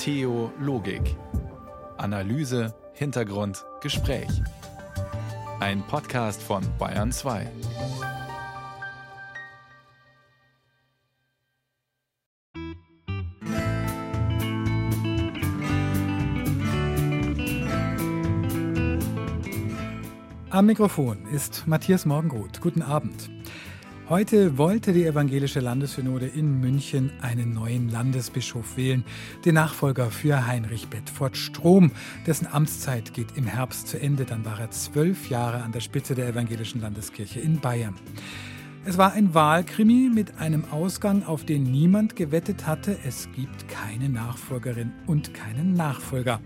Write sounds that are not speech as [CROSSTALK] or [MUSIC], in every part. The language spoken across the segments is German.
Theologik. Analyse, Hintergrund, Gespräch. Ein Podcast von Bayern 2. Am Mikrofon ist Matthias Morgenroth. Guten Abend. Heute wollte die Evangelische Landessynode in München einen neuen Landesbischof wählen, den Nachfolger für Heinrich Bedford Strom. Dessen Amtszeit geht im Herbst zu Ende. Dann war er zwölf Jahre an der Spitze der Evangelischen Landeskirche in Bayern. Es war ein Wahlkrimi mit einem Ausgang, auf den niemand gewettet hatte. Es gibt keine Nachfolgerin und keinen Nachfolger.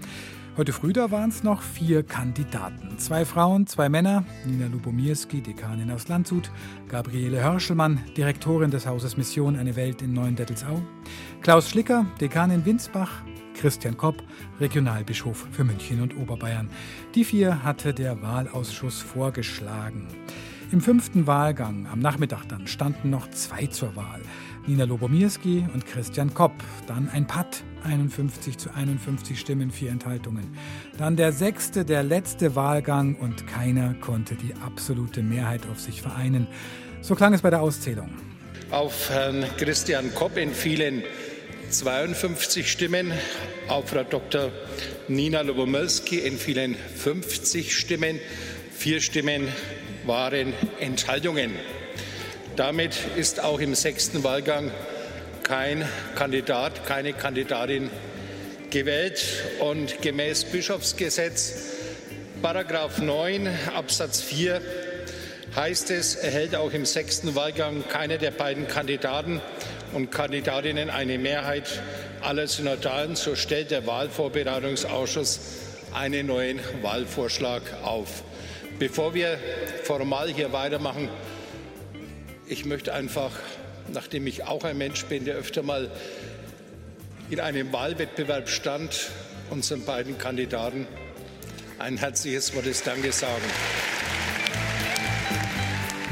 Heute früh da waren es noch vier Kandidaten. Zwei Frauen, zwei Männer. Nina Lubomirski, Dekanin aus Landshut. Gabriele Hörschelmann, Direktorin des Hauses Mission Eine Welt in Neuendettelsau. Klaus Schlicker, Dekan in Winsbach. Christian Kopp, Regionalbischof für München und Oberbayern. Die vier hatte der Wahlausschuss vorgeschlagen. Im fünften Wahlgang am Nachmittag dann standen noch zwei zur Wahl. Nina Lobomirski und Christian Kopp. Dann ein Patt 51 zu 51 Stimmen, vier Enthaltungen. Dann der sechste, der letzte Wahlgang und keiner konnte die absolute Mehrheit auf sich vereinen. So klang es bei der Auszählung. Auf Herrn Christian Kopp entfielen 52 Stimmen, auf Frau Dr. Nina Lobomirski entfielen 50 Stimmen, vier Stimmen waren Enthaltungen. Damit ist auch im sechsten Wahlgang kein Kandidat, keine Kandidatin gewählt. Und gemäß Bischofsgesetz, Paragraph 9 Absatz 4 heißt es, erhält auch im sechsten Wahlgang keine der beiden Kandidaten und Kandidatinnen eine Mehrheit aller Synodalen, so stellt der Wahlvorbereitungsausschuss einen neuen Wahlvorschlag auf. Bevor wir formal hier weitermachen, ich möchte einfach nachdem ich auch ein Mensch bin, der öfter mal in einem Wahlwettbewerb stand, unseren beiden Kandidaten ein herzliches Wort des Dankes sagen.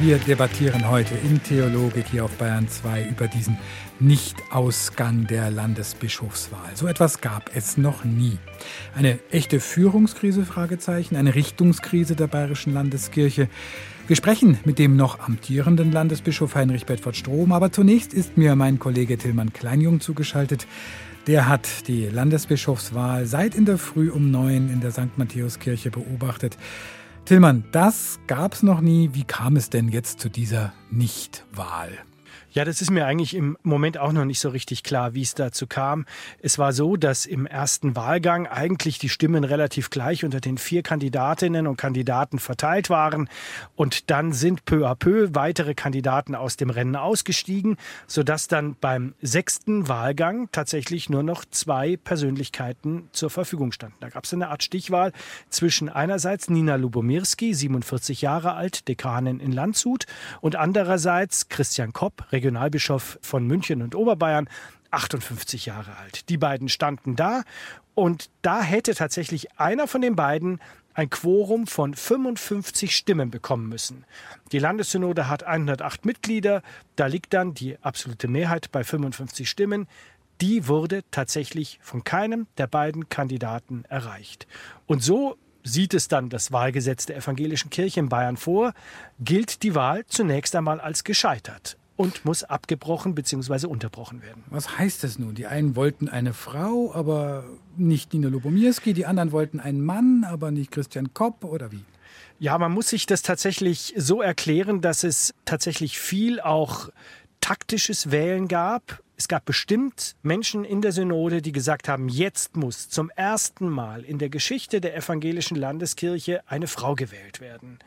Wir debattieren heute in Theologik hier auf Bayern 2 über diesen Nichtausgang der Landesbischofswahl. So etwas gab es noch nie. Eine echte Führungskrise, Fragezeichen, eine Richtungskrise der bayerischen Landeskirche. Wir sprechen mit dem noch amtierenden Landesbischof Heinrich Bedford Strom, aber zunächst ist mir mein Kollege Tillmann Kleinjung zugeschaltet. Der hat die Landesbischofswahl seit in der Früh um neun in der St. Matthäuskirche beobachtet. Tillmann, das gab es noch nie. Wie kam es denn jetzt zu dieser Nichtwahl? Ja, das ist mir eigentlich im Moment auch noch nicht so richtig klar, wie es dazu kam. Es war so, dass im ersten Wahlgang eigentlich die Stimmen relativ gleich unter den vier Kandidatinnen und Kandidaten verteilt waren. Und dann sind peu à peu weitere Kandidaten aus dem Rennen ausgestiegen, sodass dann beim sechsten Wahlgang tatsächlich nur noch zwei Persönlichkeiten zur Verfügung standen. Da gab es eine Art Stichwahl zwischen einerseits Nina Lubomirski, 47 Jahre alt, Dekanin in Landshut, und andererseits Christian Kopp, Regionalbischof von München und Oberbayern, 58 Jahre alt. Die beiden standen da und da hätte tatsächlich einer von den beiden ein Quorum von 55 Stimmen bekommen müssen. Die Landessynode hat 108 Mitglieder, da liegt dann die absolute Mehrheit bei 55 Stimmen. Die wurde tatsächlich von keinem der beiden Kandidaten erreicht. Und so sieht es dann das Wahlgesetz der evangelischen Kirche in Bayern vor, gilt die Wahl zunächst einmal als gescheitert und muss abgebrochen bzw. unterbrochen werden. Was heißt das nun? Die einen wollten eine Frau, aber nicht Nina Lubomirski, die anderen wollten einen Mann, aber nicht Christian Kopp oder wie? Ja, man muss sich das tatsächlich so erklären, dass es tatsächlich viel auch taktisches Wählen gab. Es gab bestimmt Menschen in der Synode, die gesagt haben, jetzt muss zum ersten Mal in der Geschichte der evangelischen Landeskirche eine Frau gewählt werden.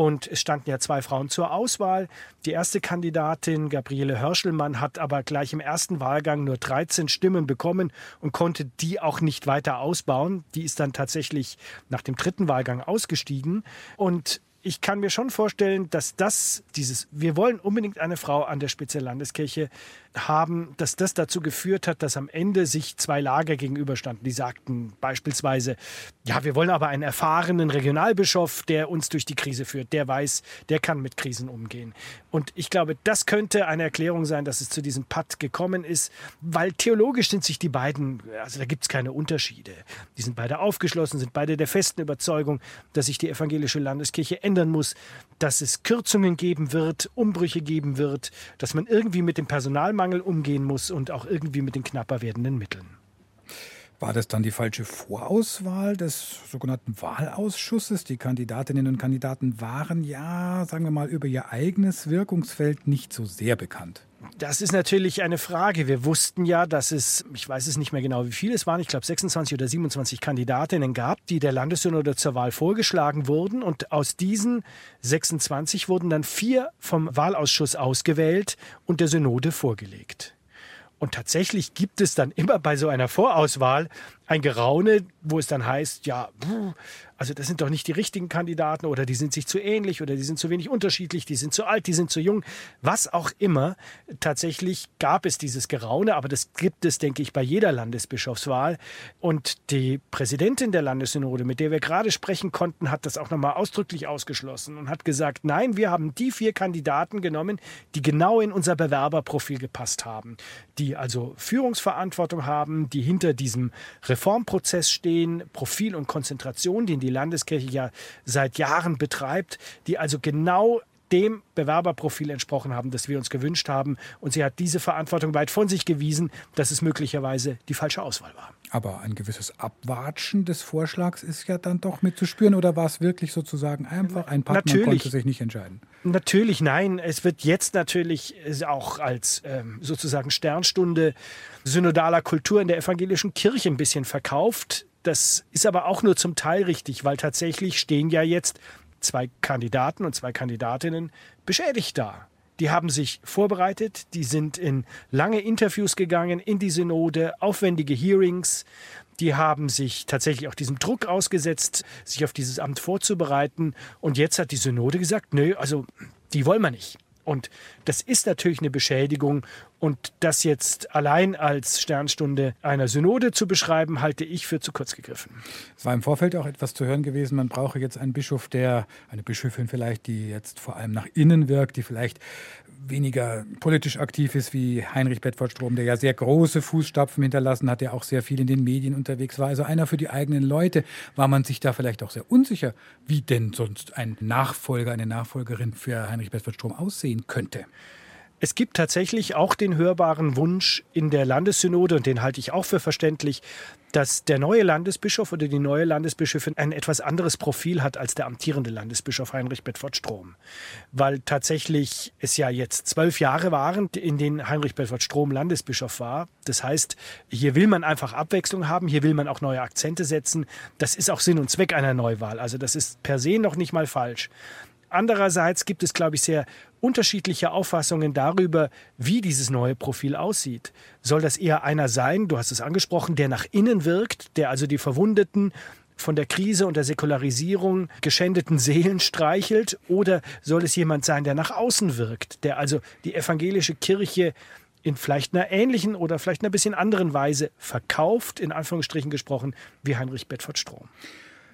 Und es standen ja zwei Frauen zur Auswahl. Die erste Kandidatin, Gabriele Hörschelmann, hat aber gleich im ersten Wahlgang nur 13 Stimmen bekommen und konnte die auch nicht weiter ausbauen. Die ist dann tatsächlich nach dem dritten Wahlgang ausgestiegen. Und ich kann mir schon vorstellen, dass das, dieses, wir wollen unbedingt eine Frau an der Spitze der Landeskirche haben, dass das dazu geführt hat, dass am Ende sich zwei Lager gegenüberstanden. Die sagten beispielsweise, ja, wir wollen aber einen erfahrenen Regionalbischof, der uns durch die Krise führt, der weiß, der kann mit Krisen umgehen. Und ich glaube, das könnte eine Erklärung sein, dass es zu diesem Patt gekommen ist, weil theologisch sind sich die beiden, also da gibt es keine Unterschiede. Die sind beide aufgeschlossen, sind beide der festen Überzeugung, dass sich die evangelische Landeskirche ändern muss, dass es Kürzungen geben wird, Umbrüche geben wird, dass man irgendwie mit dem Personalmangel umgehen muss und auch irgendwie mit den knapper werdenden Mitteln. War das dann die falsche Vorauswahl des sogenannten Wahlausschusses? Die Kandidatinnen und Kandidaten waren ja, sagen wir mal, über ihr eigenes Wirkungsfeld nicht so sehr bekannt. Das ist natürlich eine Frage. Wir wussten ja, dass es, ich weiß es nicht mehr genau, wie viele es waren, ich glaube 26 oder 27 Kandidatinnen gab, die der Landessynode zur Wahl vorgeschlagen wurden. Und aus diesen 26 wurden dann vier vom Wahlausschuss ausgewählt und der Synode vorgelegt. Und tatsächlich gibt es dann immer bei so einer Vorauswahl ein Geraune, wo es dann heißt, ja, also das sind doch nicht die richtigen Kandidaten oder die sind sich zu ähnlich oder die sind zu wenig unterschiedlich, die sind zu alt, die sind zu jung, was auch immer. Tatsächlich gab es dieses Geraune, aber das gibt es, denke ich, bei jeder Landesbischofswahl. Und die Präsidentin der Landessynode, mit der wir gerade sprechen konnten, hat das auch nochmal ausdrücklich ausgeschlossen und hat gesagt, nein, wir haben die vier Kandidaten genommen, die genau in unser Bewerberprofil gepasst haben, die also Führungsverantwortung haben, die hinter diesem Reformprozess stehen, Profil und Konzentration, den die Landeskirche ja seit Jahren betreibt, die also genau dem Bewerberprofil entsprochen haben, das wir uns gewünscht haben. Und sie hat diese Verantwortung weit von sich gewiesen, dass es möglicherweise die falsche Auswahl war. Aber ein gewisses Abwatschen des Vorschlags ist ja dann doch mitzuspüren. Oder war es wirklich sozusagen einfach ein Partner natürlich, konnte sich nicht entscheiden? Natürlich, nein. Es wird jetzt natürlich auch als ähm, sozusagen Sternstunde synodaler Kultur in der evangelischen Kirche ein bisschen verkauft. Das ist aber auch nur zum Teil richtig, weil tatsächlich stehen ja jetzt zwei Kandidaten und zwei Kandidatinnen beschädigt da. Die haben sich vorbereitet, die sind in lange Interviews gegangen, in die Synode, aufwendige Hearings. Die haben sich tatsächlich auch diesem Druck ausgesetzt, sich auf dieses Amt vorzubereiten. Und jetzt hat die Synode gesagt, nö, also die wollen wir nicht. Und das ist natürlich eine Beschädigung. Und das jetzt allein als Sternstunde einer Synode zu beschreiben, halte ich für zu kurz gegriffen. Es war im Vorfeld auch etwas zu hören gewesen, man brauche jetzt einen Bischof, der, eine Bischöfin vielleicht, die jetzt vor allem nach innen wirkt, die vielleicht weniger politisch aktiv ist wie Heinrich Bedford Strom, der ja sehr große Fußstapfen hinterlassen hat, der auch sehr viel in den Medien unterwegs war. Also einer für die eigenen Leute. War man sich da vielleicht auch sehr unsicher, wie denn sonst ein Nachfolger, eine Nachfolgerin für Heinrich Bedford Strom aussehen könnte? Es gibt tatsächlich auch den hörbaren Wunsch in der Landessynode, und den halte ich auch für verständlich, dass der neue Landesbischof oder die neue Landesbischöfin ein etwas anderes Profil hat als der amtierende Landesbischof Heinrich Bedford Strom. Weil tatsächlich es ja jetzt zwölf Jahre waren, in denen Heinrich Bedford Strom Landesbischof war. Das heißt, hier will man einfach Abwechslung haben, hier will man auch neue Akzente setzen. Das ist auch Sinn und Zweck einer Neuwahl. Also das ist per se noch nicht mal falsch. Andererseits gibt es, glaube ich, sehr unterschiedliche Auffassungen darüber, wie dieses neue Profil aussieht. Soll das eher einer sein, du hast es angesprochen, der nach innen wirkt, der also die Verwundeten von der Krise und der Säkularisierung geschändeten Seelen streichelt? Oder soll es jemand sein, der nach außen wirkt, der also die evangelische Kirche in vielleicht einer ähnlichen oder vielleicht einer bisschen anderen Weise verkauft, in Anführungsstrichen gesprochen, wie Heinrich Bedford Strom?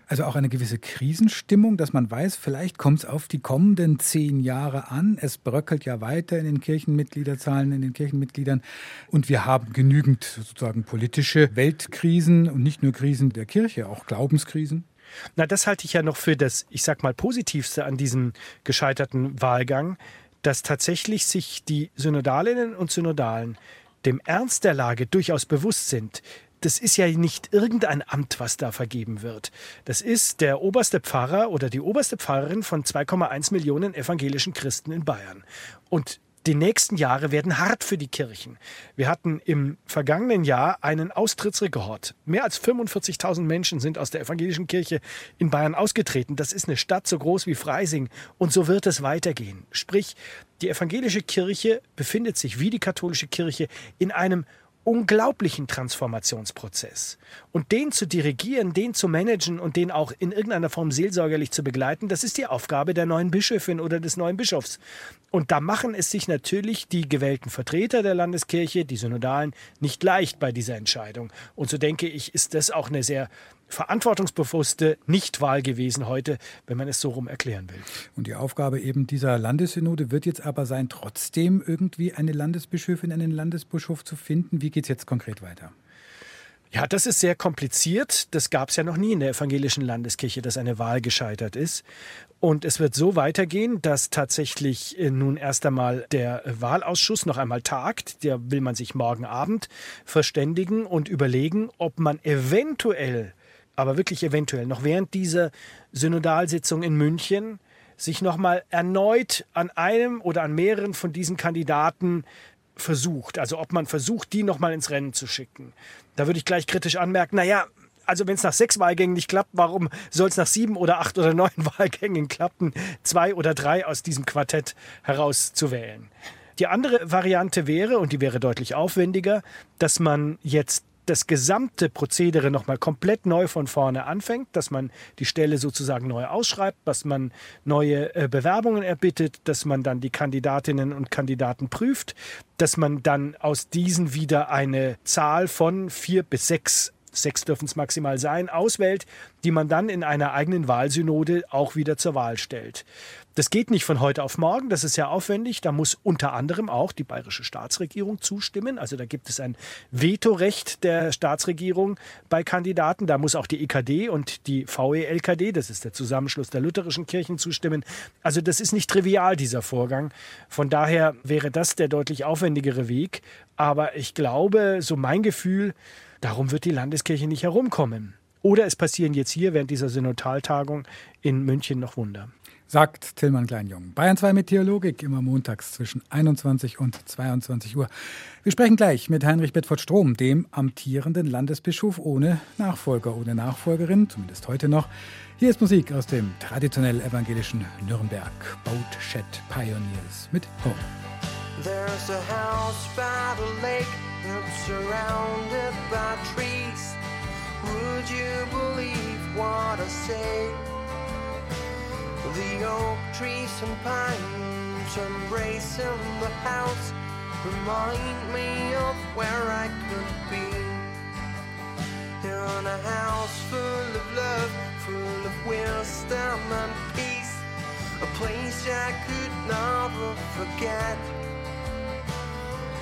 Also auch eine gewisse Krisenstimmung, dass man weiß, vielleicht kommt es auf die kommenden zehn Jahre an. Es bröckelt ja weiter in den Kirchenmitgliederzahlen, in den Kirchenmitgliedern. Und wir haben genügend sozusagen politische Weltkrisen und nicht nur Krisen der Kirche, auch Glaubenskrisen. Na, das halte ich ja noch für das, ich sag mal, positivste an diesem gescheiterten Wahlgang, dass tatsächlich sich die Synodalinnen und Synodalen dem Ernst der Lage durchaus bewusst sind das ist ja nicht irgendein Amt, was da vergeben wird. Das ist der oberste Pfarrer oder die oberste Pfarrerin von 2,1 Millionen evangelischen Christen in Bayern. Und die nächsten Jahre werden hart für die Kirchen. Wir hatten im vergangenen Jahr einen Austrittsrekord. Mehr als 45.000 Menschen sind aus der evangelischen Kirche in Bayern ausgetreten. Das ist eine Stadt so groß wie Freising. Und so wird es weitergehen. Sprich, die evangelische Kirche befindet sich wie die katholische Kirche in einem unglaublichen Transformationsprozess. Und den zu dirigieren, den zu managen und den auch in irgendeiner Form seelsorgerlich zu begleiten, das ist die Aufgabe der neuen Bischöfin oder des neuen Bischofs. Und da machen es sich natürlich die gewählten Vertreter der Landeskirche, die Synodalen, nicht leicht bei dieser Entscheidung. Und so denke ich, ist das auch eine sehr verantwortungsbewusste Nichtwahl gewesen heute, wenn man es so rum erklären will. Und die Aufgabe eben dieser Landessynode wird jetzt aber sein, trotzdem irgendwie eine Landesbischöfin, einen Landesbischof zu finden. Wie geht es jetzt konkret weiter? Ja, das ist sehr kompliziert. Das gab es ja noch nie in der evangelischen Landeskirche, dass eine Wahl gescheitert ist. Und es wird so weitergehen, dass tatsächlich äh, nun erst einmal der Wahlausschuss noch einmal tagt. Der will man sich morgen Abend verständigen und überlegen, ob man eventuell aber wirklich eventuell noch während dieser Synodalsitzung in München sich nochmal erneut an einem oder an mehreren von diesen Kandidaten versucht. Also ob man versucht, die nochmal ins Rennen zu schicken. Da würde ich gleich kritisch anmerken, naja, also wenn es nach sechs Wahlgängen nicht klappt, warum soll es nach sieben oder acht oder neun [LAUGHS] Wahlgängen klappen, zwei oder drei aus diesem Quartett herauszuwählen? Die andere Variante wäre, und die wäre deutlich aufwendiger, dass man jetzt das gesamte Prozedere nochmal komplett neu von vorne anfängt, dass man die Stelle sozusagen neu ausschreibt, dass man neue äh, Bewerbungen erbittet, dass man dann die Kandidatinnen und Kandidaten prüft, dass man dann aus diesen wieder eine Zahl von vier bis sechs sechs dürfen es maximal sein, auswählt, die man dann in einer eigenen Wahlsynode auch wieder zur Wahl stellt. Das geht nicht von heute auf morgen, das ist sehr aufwendig. Da muss unter anderem auch die bayerische Staatsregierung zustimmen. Also da gibt es ein Vetorecht der Staatsregierung bei Kandidaten. Da muss auch die EKD und die VELKD, das ist der Zusammenschluss der lutherischen Kirchen, zustimmen. Also das ist nicht trivial, dieser Vorgang. Von daher wäre das der deutlich aufwendigere Weg. Aber ich glaube, so mein Gefühl, darum wird die Landeskirche nicht herumkommen. Oder es passieren jetzt hier während dieser Synodaltagung in München noch Wunder sagt Tillmann Kleinjung. Bayern 2 mit Theologik immer montags zwischen 21 und 22 Uhr. Wir sprechen gleich mit Heinrich Bedford Strom, dem amtierenden Landesbischof ohne Nachfolger, ohne Nachfolgerin, zumindest heute noch. Hier ist Musik aus dem traditionell evangelischen Nürnberg. Boatshed Pioneers mit Home. There's a house by the lake that's surrounded by trees. Would you believe what I say? The oak trees and pines embracing the house remind me of where I could be. In a house full of love, full of wisdom and peace, a place I could never forget.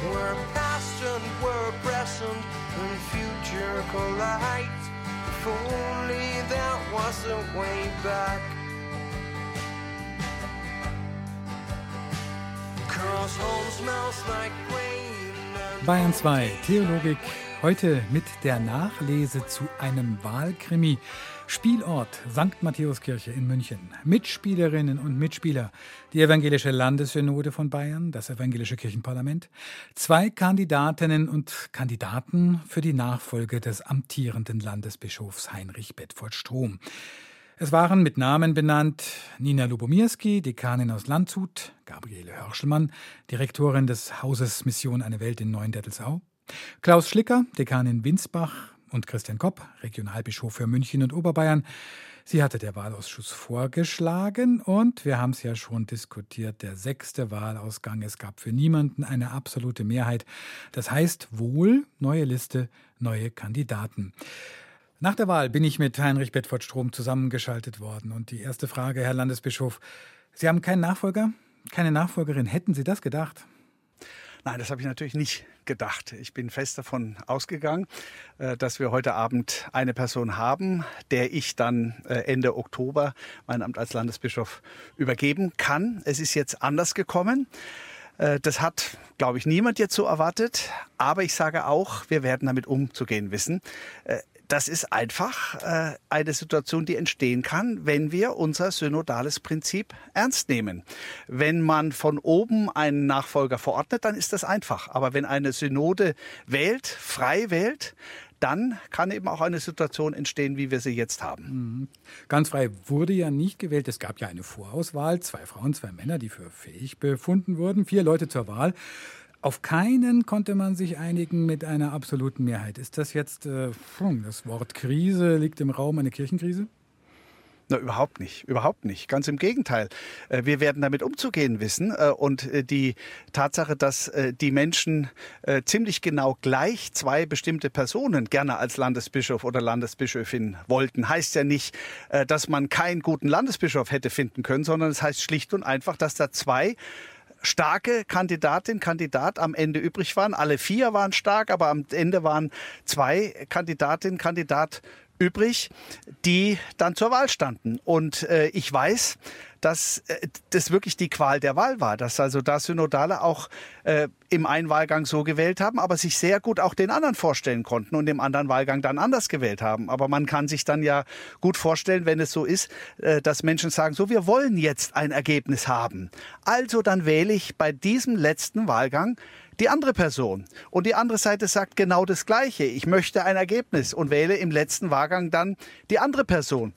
Where past and were present and future collide. If only there was a way back. Bayern 2, Theologik, heute mit der Nachlese zu einem Wahlkrimi. Spielort St. Matthäuskirche in München. Mitspielerinnen und Mitspieler, die Evangelische Landessynode von Bayern, das Evangelische Kirchenparlament, zwei Kandidatinnen und Kandidaten für die Nachfolge des amtierenden Landesbischofs Heinrich Bedford Strom. Es waren mit Namen benannt Nina Lubomirski, Dekanin aus Landshut, Gabriele Hörschelmann, Direktorin des Hauses Mission Eine Welt in Neuendettelsau, Klaus Schlicker, Dekan in Winsbach und Christian Kopp, Regionalbischof für München und Oberbayern. Sie hatte der Wahlausschuss vorgeschlagen und wir haben es ja schon diskutiert, der sechste Wahlausgang. Es gab für niemanden eine absolute Mehrheit. Das heißt wohl neue Liste, neue Kandidaten. Nach der Wahl bin ich mit Heinrich Bedford Strom zusammengeschaltet worden. Und die erste Frage, Herr Landesbischof, Sie haben keinen Nachfolger, keine Nachfolgerin. Hätten Sie das gedacht? Nein, das habe ich natürlich nicht gedacht. Ich bin fest davon ausgegangen, äh, dass wir heute Abend eine Person haben, der ich dann äh, Ende Oktober mein Amt als Landesbischof übergeben kann. Es ist jetzt anders gekommen. Äh, das hat, glaube ich, niemand jetzt so erwartet. Aber ich sage auch, wir werden damit umzugehen wissen das ist einfach äh, eine Situation, die entstehen kann, wenn wir unser synodales Prinzip ernst nehmen. Wenn man von oben einen Nachfolger verordnet, dann ist das einfach. Aber wenn eine Synode wählt, frei wählt, dann kann eben auch eine Situation entstehen, wie wir sie jetzt haben. Mhm. Ganz frei wurde ja nicht gewählt. Es gab ja eine Vorauswahl, zwei Frauen, zwei Männer, die für fähig befunden wurden, vier Leute zur Wahl. Auf keinen konnte man sich einigen mit einer absoluten Mehrheit. Ist das jetzt, äh, das Wort Krise liegt im Raum, eine Kirchenkrise? Na, überhaupt nicht, überhaupt nicht. Ganz im Gegenteil. Äh, wir werden damit umzugehen wissen. Äh, und äh, die Tatsache, dass die Menschen ziemlich genau gleich zwei bestimmte Personen gerne als Landesbischof oder Landesbischöfin wollten, heißt ja nicht, dass man keinen guten Landesbischof hätte finden können, sondern es heißt schlicht und einfach, dass da zwei starke Kandidatin, Kandidat am Ende übrig waren. Alle vier waren stark, aber am Ende waren zwei Kandidatinnen, Kandidat übrig, die dann zur Wahl standen. Und äh, ich weiß, dass äh, das wirklich die Qual der Wahl war, dass also da Synodale auch äh, im einen Wahlgang so gewählt haben, aber sich sehr gut auch den anderen vorstellen konnten und im anderen Wahlgang dann anders gewählt haben. Aber man kann sich dann ja gut vorstellen, wenn es so ist, äh, dass Menschen sagen, so wir wollen jetzt ein Ergebnis haben. Also dann wähle ich bei diesem letzten Wahlgang die andere Person. Und die andere Seite sagt genau das Gleiche. Ich möchte ein Ergebnis und wähle im letzten Wahlgang dann die andere Person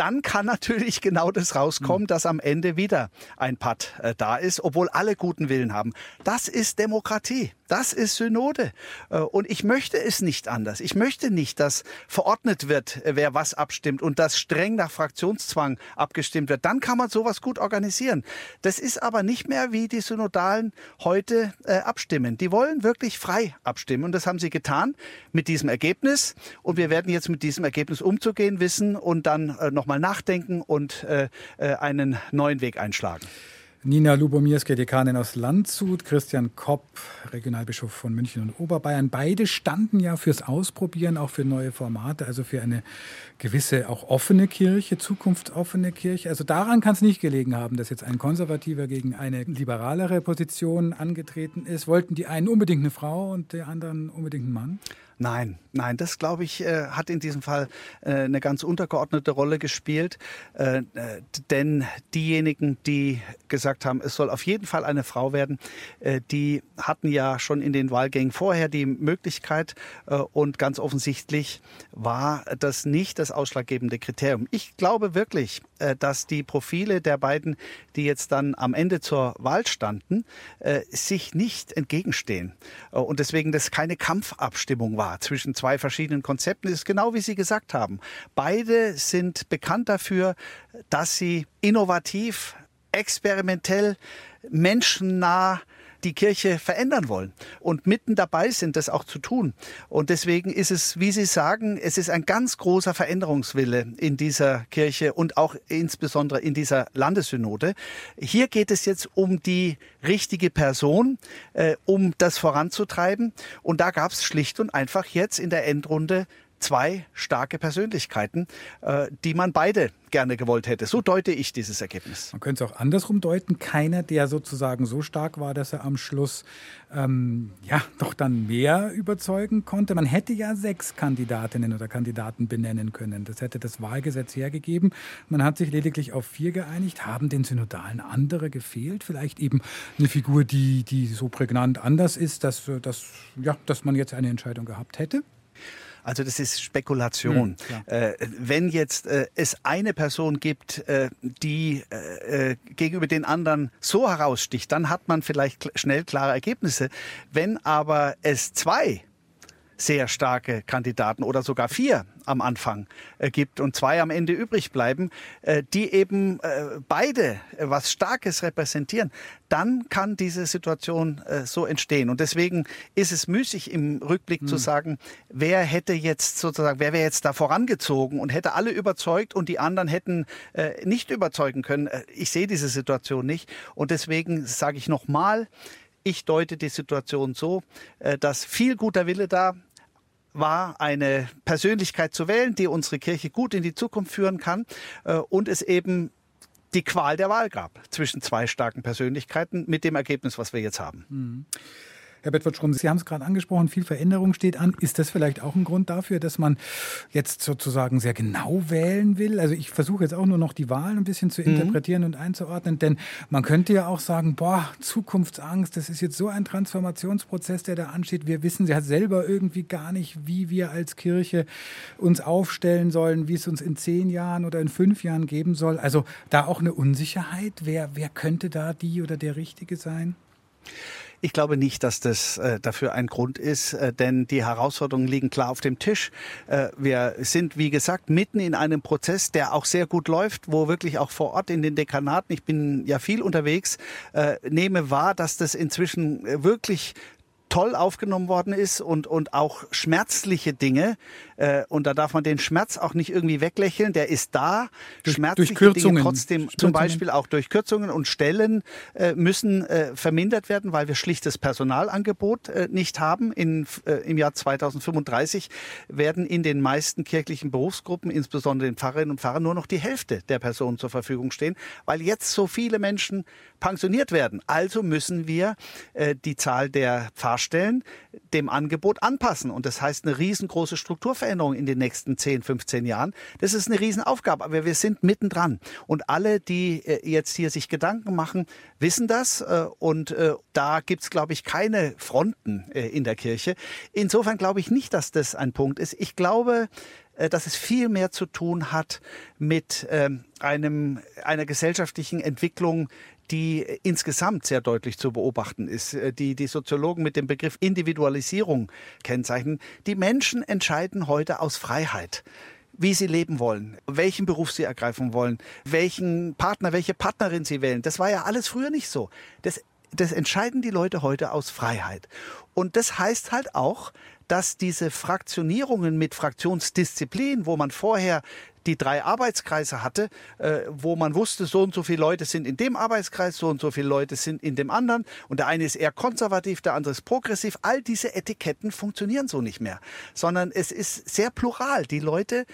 dann kann natürlich genau das rauskommen, dass am Ende wieder ein Patt äh, da ist, obwohl alle guten Willen haben. Das ist Demokratie. Das ist Synode. Äh, und ich möchte es nicht anders. Ich möchte nicht, dass verordnet wird, äh, wer was abstimmt und dass streng nach Fraktionszwang abgestimmt wird. Dann kann man sowas gut organisieren. Das ist aber nicht mehr, wie die Synodalen heute äh, abstimmen. Die wollen wirklich frei abstimmen. Und das haben sie getan mit diesem Ergebnis. Und wir werden jetzt mit diesem Ergebnis umzugehen wissen und dann äh, nochmal nachdenken und äh, äh, einen neuen Weg einschlagen. Nina Lubomirske, Dekanin aus Landshut, Christian Kopp, Regionalbischof von München und Oberbayern. Beide standen ja fürs Ausprobieren, auch für neue Formate, also für eine gewisse auch offene Kirche, zukunftsoffene Kirche. Also daran kann es nicht gelegen haben, dass jetzt ein Konservativer gegen eine liberalere Position angetreten ist. Wollten die einen unbedingt eine Frau und die anderen unbedingt einen Mann? Nein, nein, das glaube ich äh, hat in diesem Fall äh, eine ganz untergeordnete Rolle gespielt. Äh, äh, denn diejenigen, die gesagt haben, es soll auf jeden Fall eine Frau werden, äh, die hatten ja schon in den Wahlgängen vorher die Möglichkeit äh, und ganz offensichtlich war das nicht das ausschlaggebende Kriterium. Ich glaube wirklich, dass die Profile der beiden, die jetzt dann am Ende zur Wahl standen, sich nicht entgegenstehen und deswegen das keine Kampfabstimmung war zwischen zwei verschiedenen Konzepten. Ist genau wie Sie gesagt haben. Beide sind bekannt dafür, dass sie innovativ, experimentell, menschennah die Kirche verändern wollen und mitten dabei sind, das auch zu tun. Und deswegen ist es, wie Sie sagen, es ist ein ganz großer Veränderungswille in dieser Kirche und auch insbesondere in dieser Landessynode. Hier geht es jetzt um die richtige Person, äh, um das voranzutreiben. Und da gab es schlicht und einfach jetzt in der Endrunde zwei starke Persönlichkeiten, äh, die man beide gerne gewollt hätte. So deute ich dieses Ergebnis. Man könnte es auch andersrum deuten. Keiner, der sozusagen so stark war, dass er am Schluss ähm, ja doch dann mehr überzeugen konnte. Man hätte ja sechs Kandidatinnen oder Kandidaten benennen können. Das hätte das Wahlgesetz hergegeben. Man hat sich lediglich auf vier geeinigt. Haben den Synodalen andere gefehlt? Vielleicht eben eine Figur, die, die so prägnant anders ist, dass, dass, ja, dass man jetzt eine Entscheidung gehabt hätte? Also das ist Spekulation. Hm, äh, wenn jetzt äh, es eine Person gibt, äh, die äh, äh, gegenüber den anderen so heraussticht, dann hat man vielleicht schnell klare Ergebnisse. Wenn aber es zwei sehr starke Kandidaten oder sogar vier am Anfang äh, gibt und zwei am Ende übrig bleiben, äh, die eben äh, beide äh, was Starkes repräsentieren, dann kann diese Situation äh, so entstehen. Und deswegen ist es müßig im Rückblick hm. zu sagen, wer hätte jetzt sozusagen, wer wäre jetzt da vorangezogen und hätte alle überzeugt und die anderen hätten äh, nicht überzeugen können. ich sehe diese Situation nicht. Und deswegen sage ich nochmal, ich deute die Situation so, dass viel guter Wille da war, eine Persönlichkeit zu wählen, die unsere Kirche gut in die Zukunft führen kann äh, und es eben die Qual der Wahl gab zwischen zwei starken Persönlichkeiten mit dem Ergebnis, was wir jetzt haben. Mhm. Herr Bedford-Schrumm, Sie haben es gerade angesprochen, viel Veränderung steht an. Ist das vielleicht auch ein Grund dafür, dass man jetzt sozusagen sehr genau wählen will? Also ich versuche jetzt auch nur noch die Wahlen ein bisschen zu mhm. interpretieren mhm. und einzuordnen, denn man könnte ja auch sagen, boah, Zukunftsangst, das ist jetzt so ein Transformationsprozess, der da ansteht. Wir wissen ja selber irgendwie gar nicht, wie wir als Kirche uns aufstellen sollen, wie es uns in zehn Jahren oder in fünf Jahren geben soll. Also da auch eine Unsicherheit. Wer, wer könnte da die oder der Richtige sein? Ich glaube nicht, dass das äh, dafür ein Grund ist, äh, denn die Herausforderungen liegen klar auf dem Tisch. Äh, wir sind, wie gesagt, mitten in einem Prozess, der auch sehr gut läuft, wo wirklich auch vor Ort in den Dekanaten, ich bin ja viel unterwegs, äh, nehme wahr, dass das inzwischen äh, wirklich toll aufgenommen worden ist und, und auch schmerzliche Dinge. Äh, und da darf man den Schmerz auch nicht irgendwie weglächeln. Der ist da. Durch, schmerzliche durch Kürzungen. Dinge trotzdem, zum Beispiel auch durch Kürzungen und Stellen äh, müssen äh, vermindert werden, weil wir schlichtes Personalangebot äh, nicht haben. In, äh, Im Jahr 2035 werden in den meisten kirchlichen Berufsgruppen, insbesondere den Pfarrerinnen und Pfarrern, nur noch die Hälfte der Personen zur Verfügung stehen, weil jetzt so viele Menschen pensioniert werden. Also müssen wir äh, die Zahl der Pfarrstellen dem Angebot anpassen. Und das heißt eine riesengroße Strukturveränderung in den nächsten 10, 15 Jahren. Das ist eine Riesenaufgabe, aber wir sind mittendran. Und alle, die äh, jetzt hier sich Gedanken machen, wissen das. Äh, und äh, da gibt es, glaube ich, keine Fronten in der Kirche. Insofern glaube ich nicht, dass das ein Punkt ist. Ich glaube, dass es viel mehr zu tun hat mit ähm, einem, einer gesellschaftlichen Entwicklung, die insgesamt sehr deutlich zu beobachten ist, äh, die die Soziologen mit dem Begriff Individualisierung kennzeichnen. Die Menschen entscheiden heute aus Freiheit wie sie leben wollen, welchen Beruf sie ergreifen wollen, welchen Partner, welche Partnerin sie wählen. Das war ja alles früher nicht so. Das, das entscheiden die Leute heute aus Freiheit. Und das heißt halt auch, dass diese Fraktionierungen mit Fraktionsdisziplin, wo man vorher die drei Arbeitskreise hatte, äh, wo man wusste, so und so viele Leute sind in dem Arbeitskreis, so und so viele Leute sind in dem anderen und der eine ist eher konservativ, der andere ist progressiv. All diese Etiketten funktionieren so nicht mehr, sondern es ist sehr plural. Die Leute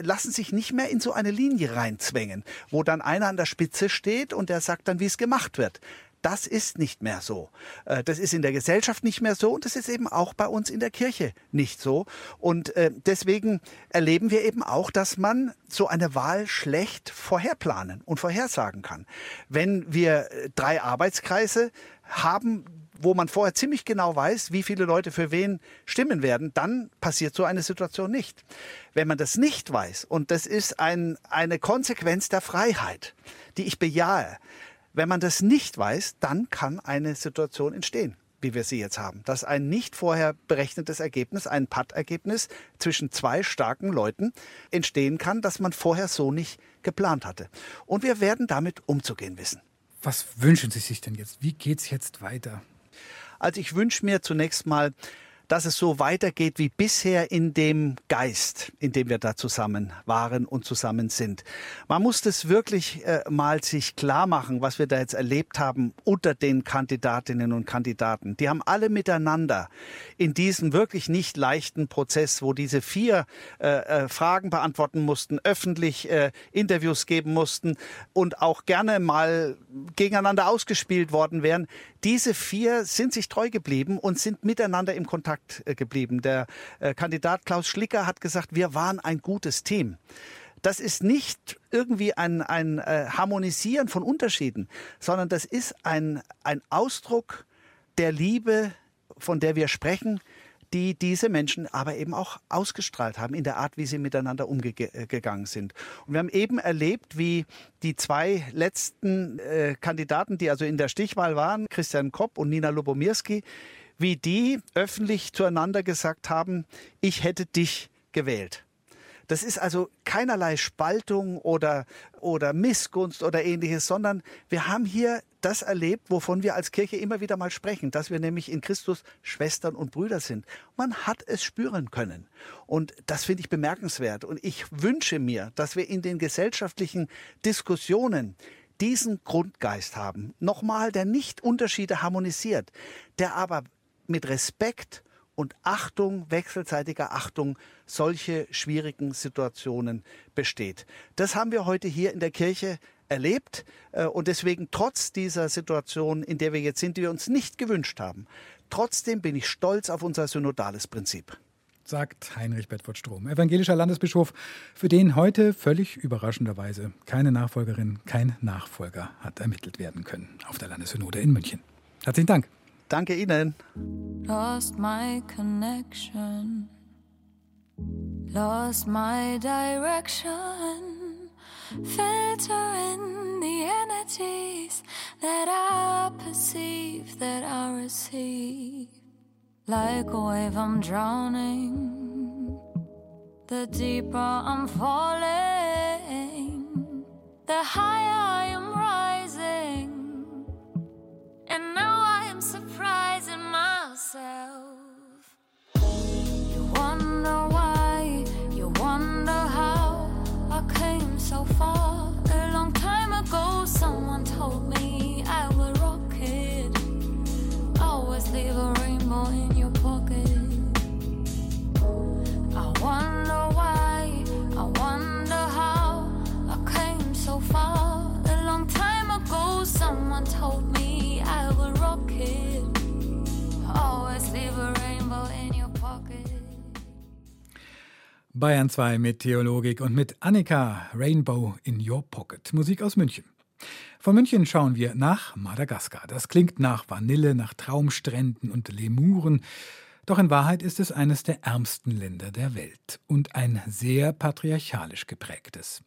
lassen sich nicht mehr in so eine Linie reinzwängen, wo dann einer an der Spitze steht und der sagt dann, wie es gemacht wird. Das ist nicht mehr so. Äh, das ist in der Gesellschaft nicht mehr so und das ist eben auch bei uns in der Kirche nicht so. Und äh, deswegen erleben wir eben auch, dass man so eine Wahl schlecht vorherplanen und vorhersagen kann. Wenn wir äh, drei Arbeitskreise haben, wo man vorher ziemlich genau weiß, wie viele Leute für wen stimmen werden, dann passiert so eine Situation nicht. Wenn man das nicht weiß, und das ist ein, eine Konsequenz der Freiheit, die ich bejahe, wenn man das nicht weiß, dann kann eine Situation entstehen wie wir sie jetzt haben. Dass ein nicht vorher berechnetes Ergebnis, ein Patt-Ergebnis zwischen zwei starken Leuten entstehen kann, das man vorher so nicht geplant hatte. Und wir werden damit umzugehen wissen. Was wünschen Sie sich denn jetzt? Wie geht es jetzt weiter? Also ich wünsche mir zunächst mal, dass es so weitergeht wie bisher in dem Geist, in dem wir da zusammen waren und zusammen sind. Man muss das wirklich äh, mal sich klar machen, was wir da jetzt erlebt haben unter den Kandidatinnen und Kandidaten. Die haben alle miteinander in diesem wirklich nicht leichten Prozess, wo diese vier äh, äh, Fragen beantworten mussten, öffentlich äh, Interviews geben mussten und auch gerne mal gegeneinander ausgespielt worden wären. Diese vier sind sich treu geblieben und sind miteinander im Kontakt äh, geblieben. Der äh, Kandidat Klaus Schlicker hat gesagt, wir waren ein gutes Team. Das ist nicht irgendwie ein, ein äh, Harmonisieren von Unterschieden, sondern das ist ein, ein Ausdruck der Liebe, von der wir sprechen, die diese Menschen aber eben auch ausgestrahlt haben in der Art, wie sie miteinander umgegangen sind. Und wir haben eben erlebt, wie die zwei letzten äh, Kandidaten, die also in der Stichwahl waren, Christian Kopp und Nina Lubomirski, wie die öffentlich zueinander gesagt haben, ich hätte dich gewählt. Das ist also keinerlei Spaltung oder, oder Missgunst oder ähnliches, sondern wir haben hier das erlebt, wovon wir als Kirche immer wieder mal sprechen, dass wir nämlich in Christus Schwestern und Brüder sind. Man hat es spüren können. Und das finde ich bemerkenswert. Und ich wünsche mir, dass wir in den gesellschaftlichen Diskussionen diesen Grundgeist haben. Nochmal, der nicht Unterschiede harmonisiert, der aber mit Respekt und Achtung, wechselseitiger Achtung, solche schwierigen Situationen besteht. Das haben wir heute hier in der Kirche erlebt äh, und deswegen trotz dieser Situation, in der wir jetzt sind, die wir uns nicht gewünscht haben, trotzdem bin ich stolz auf unser synodales Prinzip sagt Heinrich Bedford Strom, evangelischer Landesbischof, für den heute völlig überraschenderweise keine Nachfolgerin, kein Nachfolger hat ermittelt werden können auf der Landessynode in München. Herzlichen Dank. Danke Ihnen. Lost my connection. Lost my direction. Filter in the energies that I perceive, that I receive. Like a wave, I'm drowning. The deeper I'm falling, the higher I am rising. And now surprising myself. You wonder why, you wonder how I came so far. A long time ago, someone told me I would rock it. Always leave a rainbow in your pocket. I wonder why, I wonder how I came so far. A long time ago, someone told me Bayern 2 mit Theologik und mit Annika Rainbow in Your Pocket. Musik aus München. Von München schauen wir nach Madagaskar. Das klingt nach Vanille, nach Traumstränden und Lemuren. Doch in Wahrheit ist es eines der ärmsten Länder der Welt und ein sehr patriarchalisch geprägtes.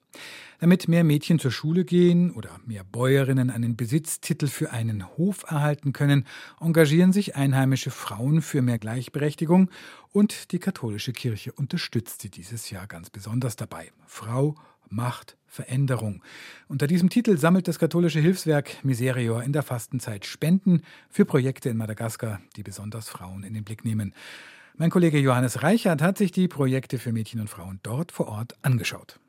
Damit mehr Mädchen zur Schule gehen oder mehr Bäuerinnen einen Besitztitel für einen Hof erhalten können, engagieren sich einheimische Frauen für mehr Gleichberechtigung und die katholische Kirche unterstützt sie dieses Jahr ganz besonders dabei. Frau, Macht, Veränderung. Unter diesem Titel sammelt das katholische Hilfswerk Miserior in der Fastenzeit Spenden für Projekte in Madagaskar, die besonders Frauen in den Blick nehmen. Mein Kollege Johannes Reichert hat sich die Projekte für Mädchen und Frauen dort vor Ort angeschaut.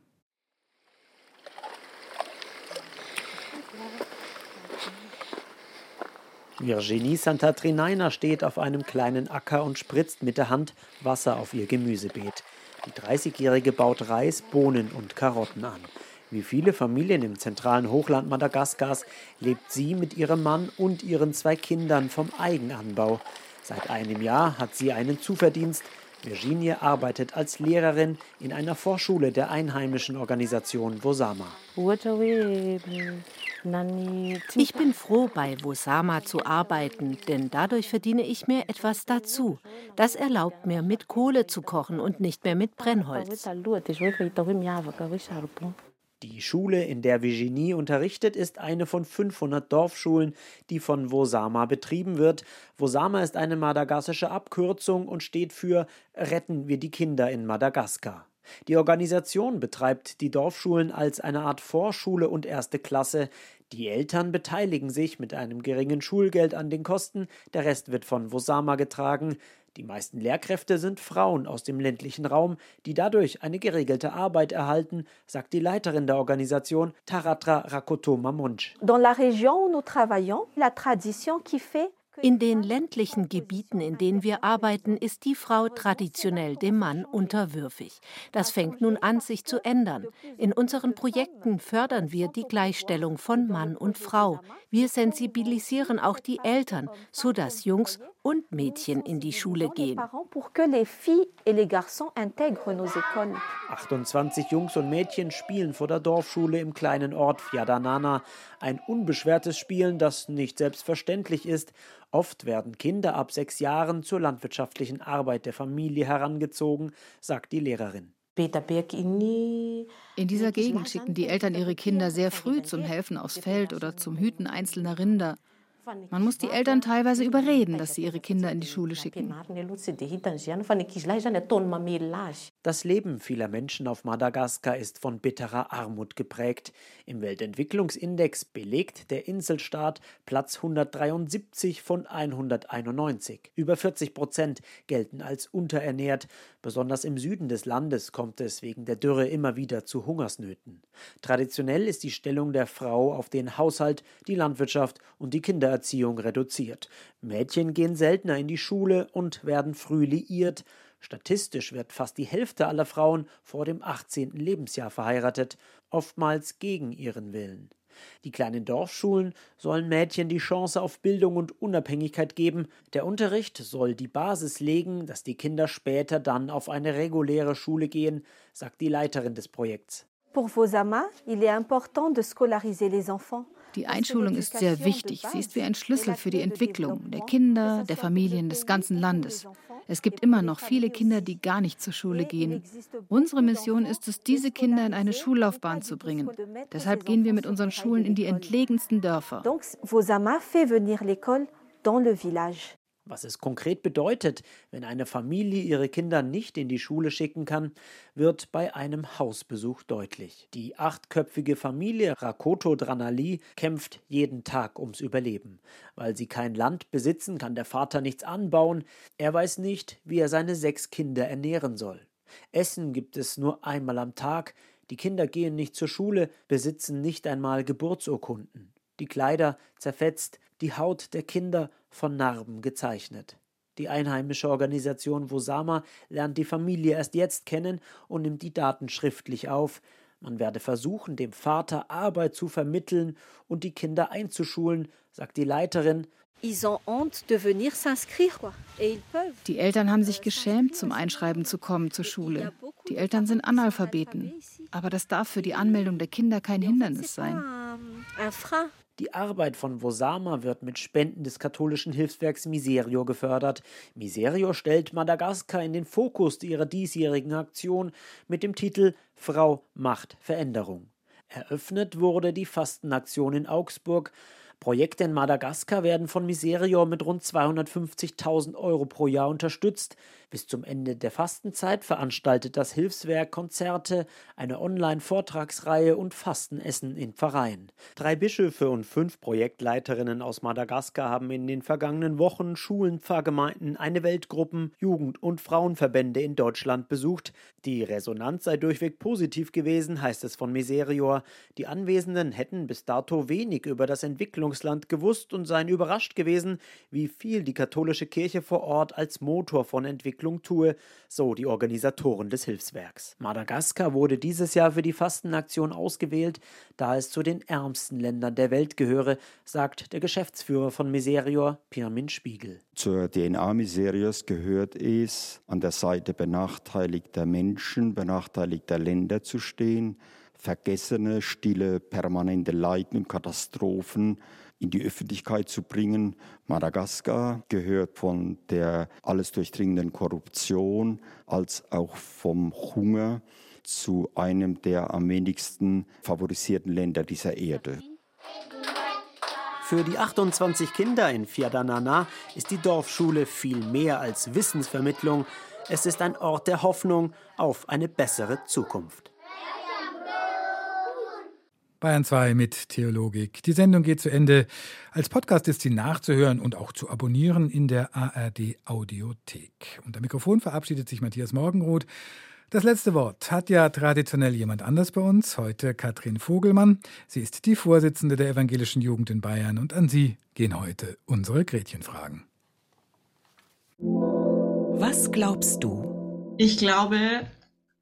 Virginie Santatrinaina steht auf einem kleinen Acker und spritzt mit der Hand Wasser auf ihr Gemüsebeet. Die 30-Jährige baut Reis, Bohnen und Karotten an. Wie viele Familien im zentralen Hochland Madagaskars lebt sie mit ihrem Mann und ihren zwei Kindern vom Eigenanbau. Seit einem Jahr hat sie einen Zuverdienst. Virginie arbeitet als Lehrerin in einer Vorschule der einheimischen Organisation Wosama. Ich bin froh, bei Wosama zu arbeiten, denn dadurch verdiene ich mir etwas dazu. Das erlaubt mir, mit Kohle zu kochen und nicht mehr mit Brennholz. Die Schule, in der Virginie unterrichtet, ist eine von 500 Dorfschulen, die von Wosama betrieben wird. Wosama ist eine madagassische Abkürzung und steht für Retten wir die Kinder in Madagaskar. Die Organisation betreibt die Dorfschulen als eine Art Vorschule und erste Klasse. Die Eltern beteiligen sich mit einem geringen Schulgeld an den Kosten, der Rest wird von Wosama getragen. Die meisten Lehrkräfte sind Frauen aus dem ländlichen Raum, die dadurch eine geregelte Arbeit erhalten, sagt die Leiterin der Organisation Taratra Rakoto Mamunj. Dans la région où nous travaillons, la tradition qui fait In den ländlichen Gebieten, in denen wir arbeiten, ist die Frau traditionell dem Mann unterwürfig. Das fängt nun an, sich zu ändern. In unseren Projekten fördern wir die Gleichstellung von Mann und Frau. Wir sensibilisieren auch die Eltern, sodass Jungs und Mädchen in die Schule gehen. parents pour que les filles et les garçons intègrent nos écoles. 28 Jungs und Mädchen spielen vor der Dorfschule im kleinen Ort Fiadanana. Ein unbeschwertes Spielen, das nicht selbstverständlich ist. Oft werden Kinder ab sechs Jahren zur landwirtschaftlichen Arbeit der Familie herangezogen, sagt die Lehrerin. In dieser Gegend schicken die Eltern ihre Kinder sehr früh zum Helfen aufs Feld oder zum Hüten einzelner Rinder. Man muss die Eltern teilweise überreden, dass sie ihre Kinder in die Schule schicken. Das Leben vieler Menschen auf Madagaskar ist von bitterer Armut geprägt. Im Weltentwicklungsindex belegt der Inselstaat Platz 173 von 191. Über 40 Prozent gelten als unterernährt. Besonders im Süden des Landes kommt es wegen der Dürre immer wieder zu Hungersnöten. Traditionell ist die Stellung der Frau auf den Haushalt, die Landwirtschaft und die Kindererziehung reduziert. Mädchen gehen seltener in die Schule und werden früh liiert. Statistisch wird fast die Hälfte aller Frauen vor dem 18. Lebensjahr verheiratet, oftmals gegen ihren Willen. Die kleinen Dorfschulen sollen Mädchen die Chance auf Bildung und Unabhängigkeit geben. Der Unterricht soll die Basis legen, dass die Kinder später dann auf eine reguläre Schule gehen, sagt die Leiterin des Projekts. Pour Vosama, il est important de scolariser les enfants. Die Einschulung ist sehr wichtig. Sie ist wie ein Schlüssel für die Entwicklung der Kinder, der Familien, des ganzen Landes. Es gibt immer noch viele Kinder, die gar nicht zur Schule gehen. Unsere Mission ist es, diese Kinder in eine Schullaufbahn zu bringen. Deshalb gehen wir mit unseren Schulen in die entlegensten Dörfer. Donc, Vosama fait venir l'école dans le village. Was es konkret bedeutet, wenn eine Familie ihre Kinder nicht in die Schule schicken kann, wird bei einem Hausbesuch deutlich. Die achtköpfige Familie Rakoto Dranali kämpft jeden Tag ums Überleben. Weil sie kein Land besitzen, kann der Vater nichts anbauen. Er weiß nicht, wie er seine sechs Kinder ernähren soll. Essen gibt es nur einmal am Tag. Die Kinder gehen nicht zur Schule, besitzen nicht einmal Geburtsurkunden. Die Kleider zerfetzt, die Haut der Kinder von Narben gezeichnet. Die einheimische Organisation Wosama lernt die Familie erst jetzt kennen und nimmt die Daten schriftlich auf. Man werde versuchen, dem Vater Arbeit zu vermitteln und die Kinder einzuschulen, sagt die Leiterin. Die Eltern haben sich geschämt, zum Einschreiben zu kommen zur Schule. Die Eltern sind Analphabeten. Aber das darf für die Anmeldung der Kinder kein Hindernis sein. Die Arbeit von Wosama wird mit Spenden des katholischen Hilfswerks Miserio gefördert. Miserio stellt Madagaskar in den Fokus ihrer diesjährigen Aktion mit dem Titel Frau macht Veränderung. Eröffnet wurde die Fastenaktion in Augsburg. Projekte in Madagaskar werden von Miserio mit rund 250.000 Euro pro Jahr unterstützt. Bis zum Ende der Fastenzeit veranstaltet das Hilfswerk Konzerte, eine Online-Vortragsreihe und Fastenessen in Pfarreien. Drei Bischöfe und fünf Projektleiterinnen aus Madagaskar haben in den vergangenen Wochen Schulen, Pfarrgemeinden, eine Weltgruppen, Jugend- und Frauenverbände in Deutschland besucht. Die Resonanz sei durchweg positiv gewesen, heißt es von Miserior. Die Anwesenden hätten bis dato wenig über das Entwicklungsland gewusst und seien überrascht gewesen, wie viel die katholische Kirche vor Ort als Motor von Entwicklung tue, so die Organisatoren des Hilfswerks. Madagaskar wurde dieses Jahr für die Fastenaktion ausgewählt, da es zu den ärmsten Ländern der Welt gehöre, sagt der Geschäftsführer von Miserior, Pirmin Spiegel. Zur DNA Miseriors gehört es, an der Seite benachteiligter Menschen, benachteiligter Länder zu stehen, vergessene, stille, permanente Leiden und Katastrophen in die Öffentlichkeit zu bringen. Madagaskar gehört von der alles durchdringenden Korruption als auch vom Hunger zu einem der am wenigsten favorisierten Länder dieser Erde. Für die 28 Kinder in Fiadanana ist die Dorfschule viel mehr als Wissensvermittlung. Es ist ein Ort der Hoffnung auf eine bessere Zukunft. Bayern 2 mit Theologik. Die Sendung geht zu Ende. Als Podcast ist sie nachzuhören und auch zu abonnieren in der ARD Audiothek. Unter Mikrofon verabschiedet sich Matthias Morgenroth. Das letzte Wort hat ja traditionell jemand anders bei uns, heute Katrin Vogelmann. Sie ist die Vorsitzende der evangelischen Jugend in Bayern und an sie gehen heute unsere Gretchenfragen. Was glaubst du? Ich glaube,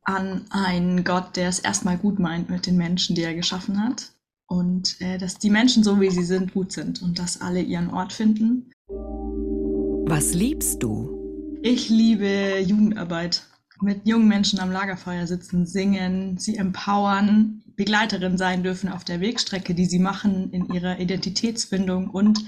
an einen Gott, der es erstmal gut meint mit den Menschen, die er geschaffen hat. Und äh, dass die Menschen so wie sie sind gut sind und dass alle ihren Ort finden. Was liebst du? Ich liebe Jugendarbeit. Mit jungen Menschen am Lagerfeuer sitzen, singen, sie empowern, Begleiterin sein dürfen auf der Wegstrecke, die sie machen in ihrer Identitätsfindung und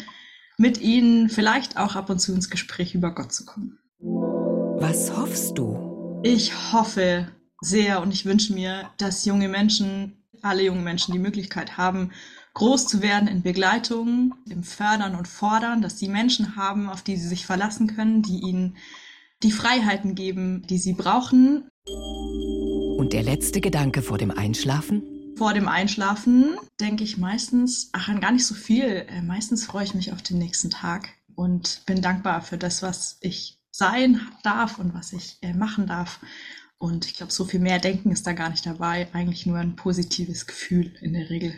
mit ihnen vielleicht auch ab und zu ins Gespräch über Gott zu kommen. Was hoffst du? Ich hoffe, sehr und ich wünsche mir, dass junge Menschen, alle jungen Menschen die Möglichkeit haben, groß zu werden in Begleitung, im Fördern und Fordern, dass sie Menschen haben, auf die sie sich verlassen können, die ihnen die Freiheiten geben, die sie brauchen. Und der letzte Gedanke vor dem Einschlafen? Vor dem Einschlafen denke ich meistens, ach, an gar nicht so viel. Äh, meistens freue ich mich auf den nächsten Tag und bin dankbar für das, was ich sein darf und was ich äh, machen darf. Und ich glaube, so viel mehr Denken ist da gar nicht dabei. Eigentlich nur ein positives Gefühl in der Regel.